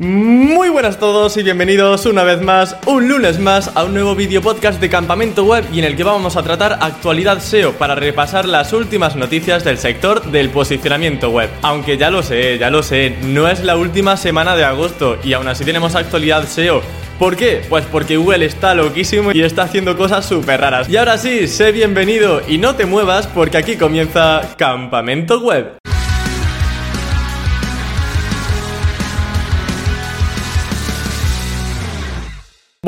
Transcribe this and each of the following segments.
Muy buenas a todos y bienvenidos una vez más, un lunes más, a un nuevo vídeo podcast de Campamento Web y en el que vamos a tratar actualidad SEO para repasar las últimas noticias del sector del posicionamiento web. Aunque ya lo sé, ya lo sé, no es la última semana de agosto y aún así tenemos actualidad SEO. ¿Por qué? Pues porque Google está loquísimo y está haciendo cosas súper raras. Y ahora sí, sé bienvenido y no te muevas porque aquí comienza Campamento Web.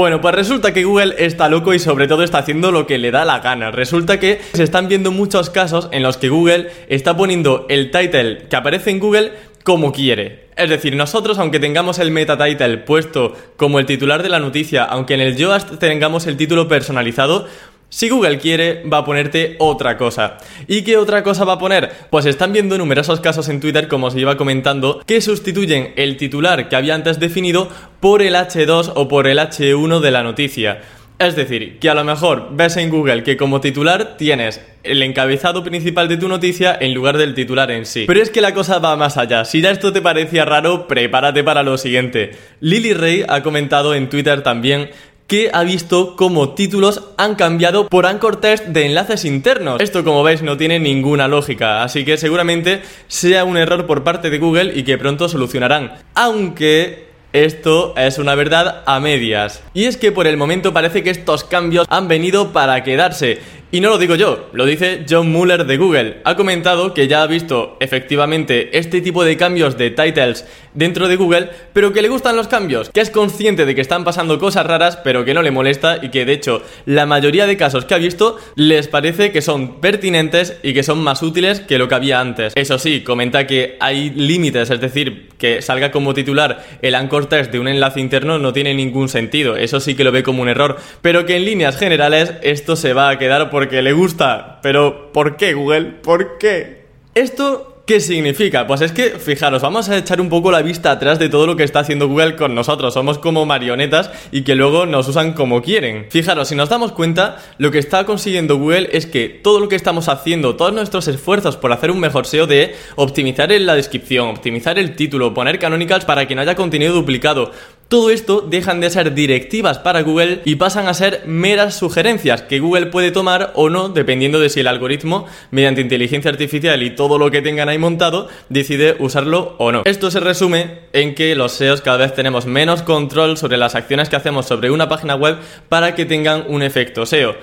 Bueno, pues resulta que Google está loco y sobre todo está haciendo lo que le da la gana. Resulta que se están viendo muchos casos en los que Google está poniendo el title que aparece en Google como quiere. Es decir, nosotros, aunque tengamos el meta title puesto como el titular de la noticia, aunque en el Yoast tengamos el título personalizado, si Google quiere, va a ponerte otra cosa. ¿Y qué otra cosa va a poner? Pues están viendo numerosos casos en Twitter, como se iba comentando, que sustituyen el titular que había antes definido por el H2 o por el H1 de la noticia. Es decir, que a lo mejor ves en Google que como titular tienes el encabezado principal de tu noticia en lugar del titular en sí. Pero es que la cosa va más allá. Si ya esto te parecía raro, prepárate para lo siguiente. Lily Ray ha comentado en Twitter también que ha visto cómo títulos han cambiado por anchor test de enlaces internos. Esto, como veis, no tiene ninguna lógica, así que seguramente sea un error por parte de Google y que pronto solucionarán. Aunque esto es una verdad a medias. Y es que por el momento parece que estos cambios han venido para quedarse. Y no lo digo yo, lo dice John Muller de Google. Ha comentado que ya ha visto efectivamente este tipo de cambios de titles dentro de Google, pero que le gustan los cambios, que es consciente de que están pasando cosas raras, pero que no le molesta y que de hecho la mayoría de casos que ha visto les parece que son pertinentes y que son más útiles que lo que había antes. Eso sí, comenta que hay límites, es decir, que salga como titular el anchor text de un enlace interno no tiene ningún sentido, eso sí que lo ve como un error, pero que en líneas generales esto se va a quedar por porque le gusta. Pero, ¿por qué, Google? ¿Por qué? Esto ¿Qué significa? Pues es que, fijaros, vamos a echar un poco la vista atrás de todo lo que está haciendo Google con nosotros. Somos como marionetas y que luego nos usan como quieren. Fijaros, si nos damos cuenta, lo que está consiguiendo Google es que todo lo que estamos haciendo, todos nuestros esfuerzos por hacer un mejor SEO de optimizar la descripción, optimizar el título, poner canonicals para que no haya contenido duplicado, todo esto dejan de ser directivas para Google y pasan a ser meras sugerencias que Google puede tomar o no dependiendo de si el algoritmo, mediante inteligencia artificial y todo lo que tengan ahí montado, decide usarlo o no. Esto se resume en que los SEOs cada vez tenemos menos control sobre las acciones que hacemos sobre una página web para que tengan un efecto SEO.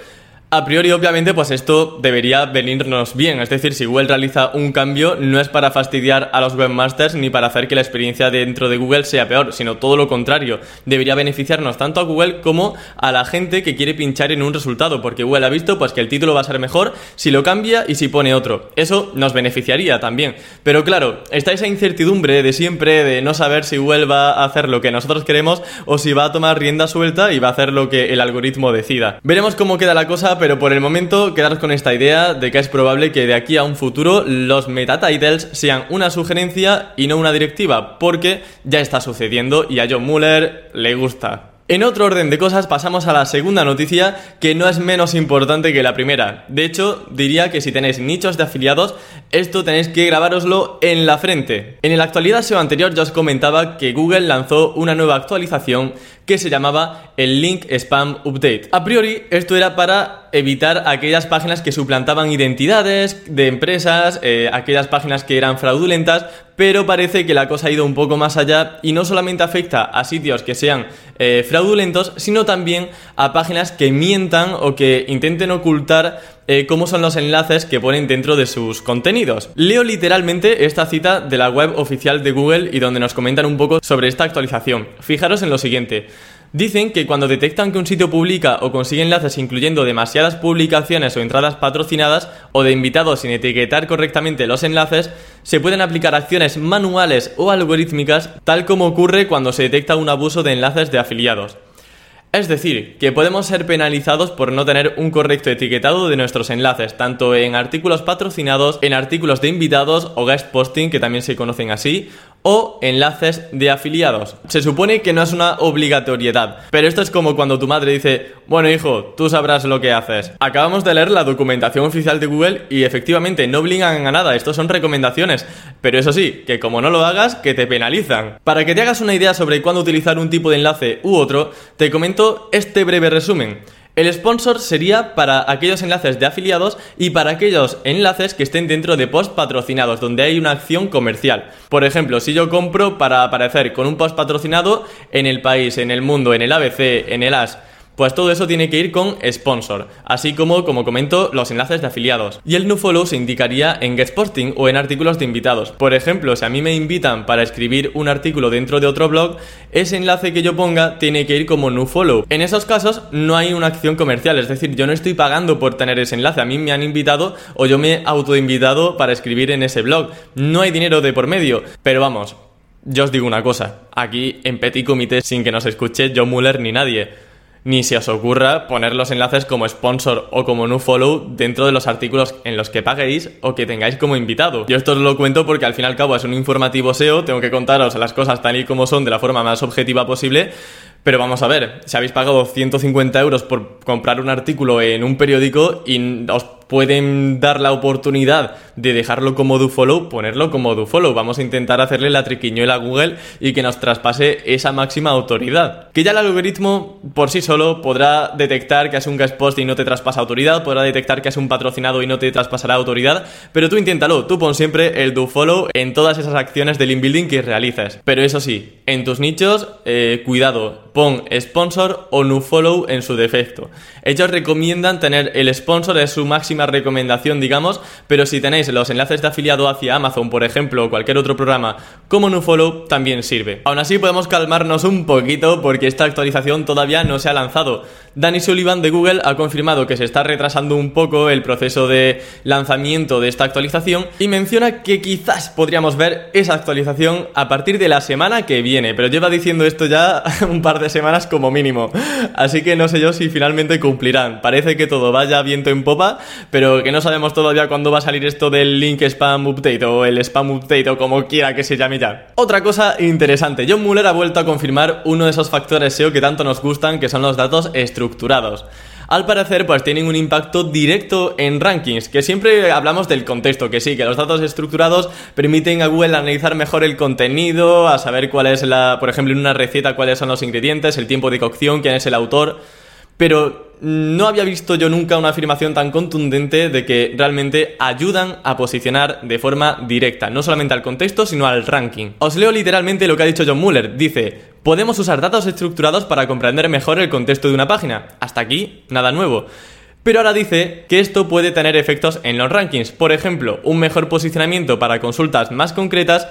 A priori, obviamente, pues esto debería venirnos bien. Es decir, si Google realiza un cambio, no es para fastidiar a los webmasters ni para hacer que la experiencia dentro de Google sea peor, sino todo lo contrario. Debería beneficiarnos tanto a Google como a la gente que quiere pinchar en un resultado, porque Google ha visto pues que el título va a ser mejor si lo cambia y si pone otro. Eso nos beneficiaría también. Pero claro, está esa incertidumbre de siempre de no saber si Google va a hacer lo que nosotros queremos o si va a tomar rienda suelta y va a hacer lo que el algoritmo decida. Veremos cómo queda la cosa pero por el momento quedaros con esta idea de que es probable que de aquí a un futuro los meta titles sean una sugerencia y no una directiva, porque ya está sucediendo y a John Muller le gusta. En otro orden de cosas pasamos a la segunda noticia que no es menos importante que la primera. De hecho, diría que si tenéis nichos de afiliados, esto tenéis que grabároslo en la frente. En la actualidad SEO anterior ya os comentaba que Google lanzó una nueva actualización que se llamaba el Link Spam Update. A priori, esto era para evitar aquellas páginas que suplantaban identidades de empresas, eh, aquellas páginas que eran fraudulentas, pero parece que la cosa ha ido un poco más allá y no solamente afecta a sitios que sean eh, fraudulentos, sino también a páginas que mientan o que intenten ocultar eh, cómo son los enlaces que ponen dentro de sus contenidos. Leo literalmente esta cita de la web oficial de Google y donde nos comentan un poco sobre esta actualización. Fijaros en lo siguiente. Dicen que cuando detectan que un sitio publica o consigue enlaces incluyendo demasiadas publicaciones o entradas patrocinadas o de invitados sin etiquetar correctamente los enlaces, se pueden aplicar acciones manuales o algorítmicas tal como ocurre cuando se detecta un abuso de enlaces de afiliados. Es decir, que podemos ser penalizados por no tener un correcto etiquetado de nuestros enlaces, tanto en artículos patrocinados, en artículos de invitados o guest posting, que también se conocen así, o enlaces de afiliados. Se supone que no es una obligatoriedad, pero esto es como cuando tu madre dice, bueno hijo, tú sabrás lo que haces. Acabamos de leer la documentación oficial de Google y efectivamente no obligan a nada, estos son recomendaciones, pero eso sí, que como no lo hagas, que te penalizan. Para que te hagas una idea sobre cuándo utilizar un tipo de enlace u otro, te comento este breve resumen. El sponsor sería para aquellos enlaces de afiliados y para aquellos enlaces que estén dentro de post patrocinados, donde hay una acción comercial. Por ejemplo, si yo compro para aparecer con un post patrocinado en el país, en el mundo, en el ABC, en el AS, pues todo eso tiene que ir con sponsor, así como, como comento, los enlaces de afiliados. Y el follow se indicaría en Getsporting o en artículos de invitados. Por ejemplo, si a mí me invitan para escribir un artículo dentro de otro blog, ese enlace que yo ponga tiene que ir como follow. En esos casos no hay una acción comercial, es decir, yo no estoy pagando por tener ese enlace, a mí me han invitado o yo me he autoinvitado para escribir en ese blog. No hay dinero de por medio, pero vamos, yo os digo una cosa, aquí en Petit Comité sin que nos escuche John Muller ni nadie ni se os ocurra poner los enlaces como sponsor o como no follow dentro de los artículos en los que paguéis o que tengáis como invitado. Yo esto os lo cuento porque al fin y al cabo es un informativo SEO, tengo que contaros las cosas tal y como son de la forma más objetiva posible, pero vamos a ver, si habéis pagado 150 euros por comprar un artículo en un periódico y os pueden dar la oportunidad de dejarlo como do follow, ponerlo como do follow. Vamos a intentar hacerle la triquiñuela a Google y que nos traspase esa máxima autoridad. Que ya el algoritmo por sí solo podrá detectar que es un guest post y no te traspasa autoridad, podrá detectar que es un patrocinado y no te traspasará autoridad, pero tú inténtalo, tú pon siempre el do follow en todas esas acciones de link building que realices. Pero eso sí, en tus nichos, eh, cuidado, pon sponsor o no follow en su defecto. Ellos recomiendan tener el sponsor en su recomendación, digamos, pero si tenéis los enlaces de afiliado hacia Amazon, por ejemplo, o cualquier otro programa como NoFollow, también sirve. Aún así, podemos calmarnos un poquito porque esta actualización todavía no se ha lanzado. Danny Sullivan de Google ha confirmado que se está retrasando un poco el proceso de lanzamiento de esta actualización y menciona que quizás podríamos ver esa actualización a partir de la semana que viene, pero lleva diciendo esto ya un par de semanas como mínimo. Así que no sé yo si finalmente cumplirán. Parece que todo vaya viento en popa, pero que no sabemos todavía cuándo va a salir esto del link spam update o el spam update o como quiera que se llame ya. Otra cosa interesante, John Muller ha vuelto a confirmar uno de esos factores SEO que tanto nos gustan, que son los datos estructurados al parecer pues tienen un impacto directo en rankings, que siempre hablamos del contexto, que sí, que los datos estructurados permiten a Google analizar mejor el contenido, a saber cuál es la, por ejemplo, en una receta cuáles son los ingredientes, el tiempo de cocción, quién es el autor, pero no había visto yo nunca una afirmación tan contundente de que realmente ayudan a posicionar de forma directa, no solamente al contexto, sino al ranking. Os leo literalmente lo que ha dicho John Muller. Dice, podemos usar datos estructurados para comprender mejor el contexto de una página. Hasta aquí, nada nuevo. Pero ahora dice que esto puede tener efectos en los rankings. Por ejemplo, un mejor posicionamiento para consultas más concretas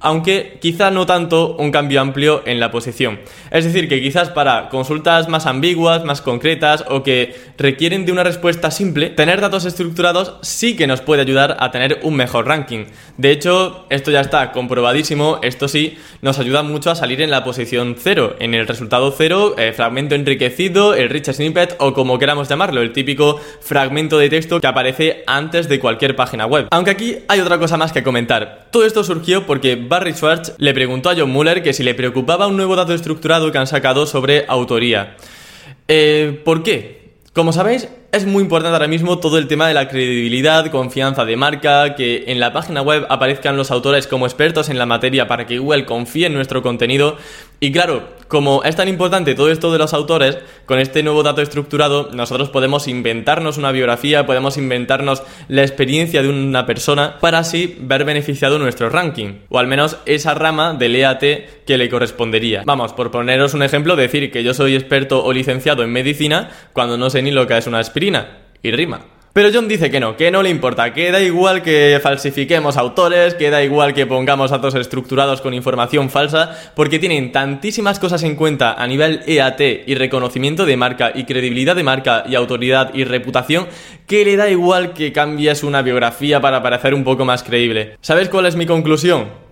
aunque quizá no tanto un cambio amplio en la posición. Es decir, que quizás para consultas más ambiguas, más concretas o que requieren de una respuesta simple, tener datos estructurados sí que nos puede ayudar a tener un mejor ranking. De hecho, esto ya está comprobadísimo, esto sí nos ayuda mucho a salir en la posición 0, en el resultado 0, eh, fragmento enriquecido, el rich snippet o como queramos llamarlo, el típico fragmento de texto que aparece antes de cualquier página web. Aunque aquí hay otra cosa más que comentar. Todo esto surgió porque Barry Schwartz le preguntó a John Muller que si le preocupaba un nuevo dato estructurado que han sacado sobre autoría. Eh, ¿Por qué? Como sabéis, es muy importante ahora mismo todo el tema de la credibilidad, confianza de marca, que en la página web aparezcan los autores como expertos en la materia para que Google confíe en nuestro contenido. Y claro, como es tan importante todo esto de los autores, con este nuevo dato estructurado nosotros podemos inventarnos una biografía, podemos inventarnos la experiencia de una persona para así ver beneficiado nuestro ranking, o al menos esa rama del EAT que le correspondería. Vamos, por poneros un ejemplo, decir que yo soy experto o licenciado en medicina cuando no sé ni lo que es una y rima. Pero John dice que no, que no le importa, que da igual que falsifiquemos autores, que da igual que pongamos datos estructurados con información falsa, porque tienen tantísimas cosas en cuenta a nivel EAT y reconocimiento de marca y credibilidad de marca y autoridad y reputación, que le da igual que cambies una biografía para parecer un poco más creíble. ¿Sabes cuál es mi conclusión?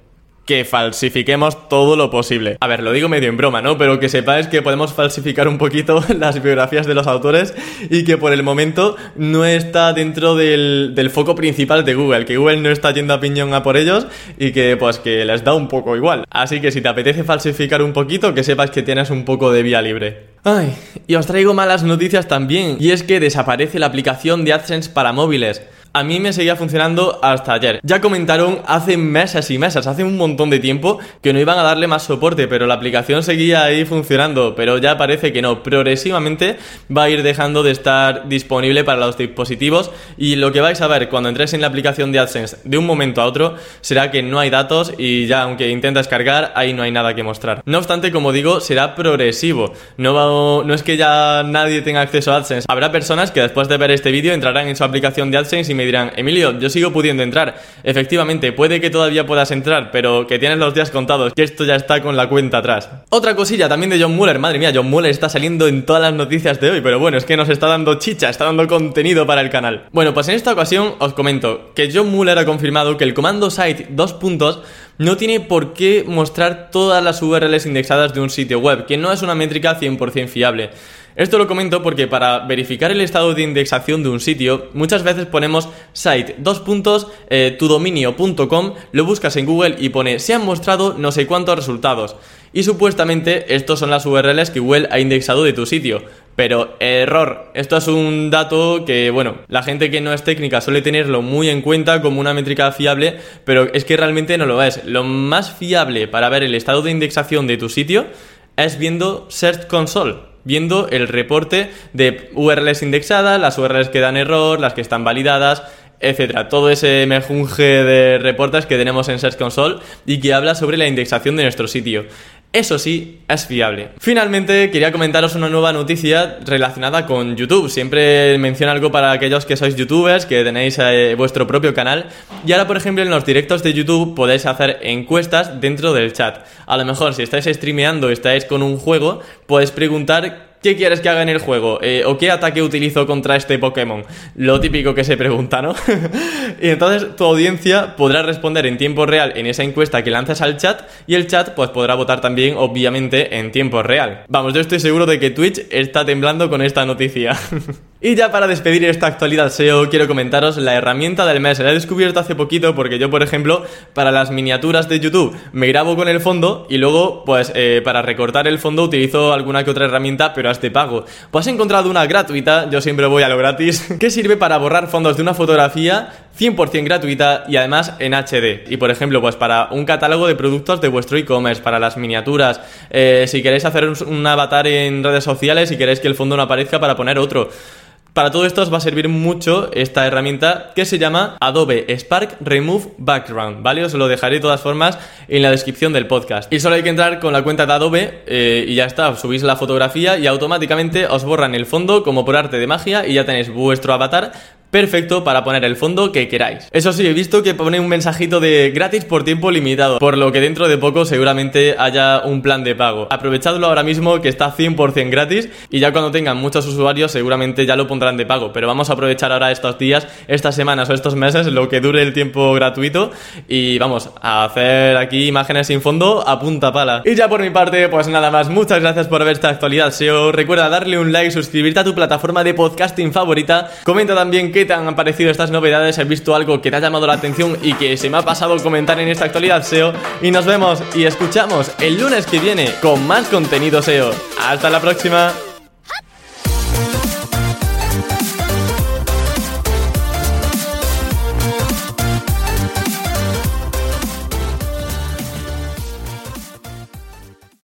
Que falsifiquemos todo lo posible. A ver, lo digo medio en broma, ¿no? Pero que sepáis que podemos falsificar un poquito las biografías de los autores y que por el momento no está dentro del, del foco principal de Google, que Google no está yendo a piñón a por ellos y que pues que les da un poco igual. Así que si te apetece falsificar un poquito, que sepas que tienes un poco de vía libre. Ay, y os traigo malas noticias también, y es que desaparece la aplicación de AdSense para móviles a mí me seguía funcionando hasta ayer. Ya comentaron hace meses y meses, hace un montón de tiempo, que no iban a darle más soporte, pero la aplicación seguía ahí funcionando, pero ya parece que no. Progresivamente va a ir dejando de estar disponible para los dispositivos y lo que vais a ver cuando entres en la aplicación de AdSense de un momento a otro será que no hay datos y ya aunque intentas cargar, ahí no hay nada que mostrar. No obstante, como digo, será progresivo. No, no es que ya nadie tenga acceso a AdSense. Habrá personas que después de ver este vídeo entrarán en su aplicación de AdSense y me dirán, Emilio, yo sigo pudiendo entrar. Efectivamente, puede que todavía puedas entrar, pero que tienes los días contados, que esto ya está con la cuenta atrás. Otra cosilla también de John Muller, madre mía, John Muller está saliendo en todas las noticias de hoy, pero bueno, es que nos está dando chicha, está dando contenido para el canal. Bueno, pues en esta ocasión os comento que John Muller ha confirmado que el comando site dos puntos no tiene por qué mostrar todas las URLs indexadas de un sitio web, que no es una métrica 100% fiable. Esto lo comento porque para verificar el estado de indexación de un sitio, muchas veces ponemos site, dos puntos, eh, lo buscas en Google y pone se han mostrado no sé cuántos resultados. Y supuestamente estos son las URLs que Google ha indexado de tu sitio. Pero error, esto es un dato que, bueno, la gente que no es técnica suele tenerlo muy en cuenta como una métrica fiable, pero es que realmente no lo es. Lo más fiable para ver el estado de indexación de tu sitio es viendo Search Console viendo el reporte de URLs indexadas, las URLs que dan error, las que están validadas, etcétera. Todo ese mejunje de reportes que tenemos en Search Console y que habla sobre la indexación de nuestro sitio. Eso sí, es fiable. Finalmente, quería comentaros una nueva noticia relacionada con YouTube. Siempre menciono algo para aquellos que sois youtubers, que tenéis eh, vuestro propio canal. Y ahora, por ejemplo, en los directos de YouTube podéis hacer encuestas dentro del chat. A lo mejor, si estáis streameando, estáis con un juego, podéis preguntar ¿Qué quieres que haga en el juego? Eh, ¿O qué ataque utilizo contra este Pokémon? Lo típico que se pregunta, ¿no? y entonces tu audiencia podrá responder en tiempo real en esa encuesta que lanzas al chat y el chat pues podrá votar también, obviamente, en tiempo real. Vamos, yo estoy seguro de que Twitch está temblando con esta noticia. Y ya para despedir esta actualidad SEO, quiero comentaros la herramienta del mes. La he descubierto hace poquito porque yo, por ejemplo, para las miniaturas de YouTube me grabo con el fondo y luego, pues, eh, para recortar el fondo utilizo alguna que otra herramienta, pero es de pago. Pues he encontrado una gratuita, yo siempre voy a lo gratis, que sirve para borrar fondos de una fotografía 100% gratuita y además en HD. Y por ejemplo, pues para un catálogo de productos de vuestro e-commerce, para las miniaturas, eh, si queréis hacer un avatar en redes sociales y queréis que el fondo no aparezca para poner otro. Para todo esto os va a servir mucho esta herramienta que se llama Adobe Spark Remove Background, ¿vale? Os lo dejaré de todas formas en la descripción del podcast. Y solo hay que entrar con la cuenta de Adobe eh, y ya está, subís la fotografía y automáticamente os borran el fondo como por arte de magia y ya tenéis vuestro avatar perfecto para poner el fondo que queráis. Eso sí, he visto que pone un mensajito de gratis por tiempo limitado, por lo que dentro de poco seguramente haya un plan de pago. Aprovechadlo ahora mismo que está 100% gratis y ya cuando tengan muchos usuarios seguramente ya lo pondrán de pago, pero vamos a aprovechar ahora estos días, estas semanas o estos meses, lo que dure el tiempo gratuito y vamos a hacer aquí imágenes sin fondo a punta pala. Y ya por mi parte, pues nada más, muchas gracias por ver esta actualidad SEO, recuerda darle un like, suscribirte a tu plataforma de podcasting favorita, comenta también te han parecido estas novedades? ¿Has visto algo que te ha llamado la atención y que se me ha pasado comentar en esta actualidad SEO? Y nos vemos y escuchamos el lunes que viene con más contenido SEO. ¡Hasta la próxima!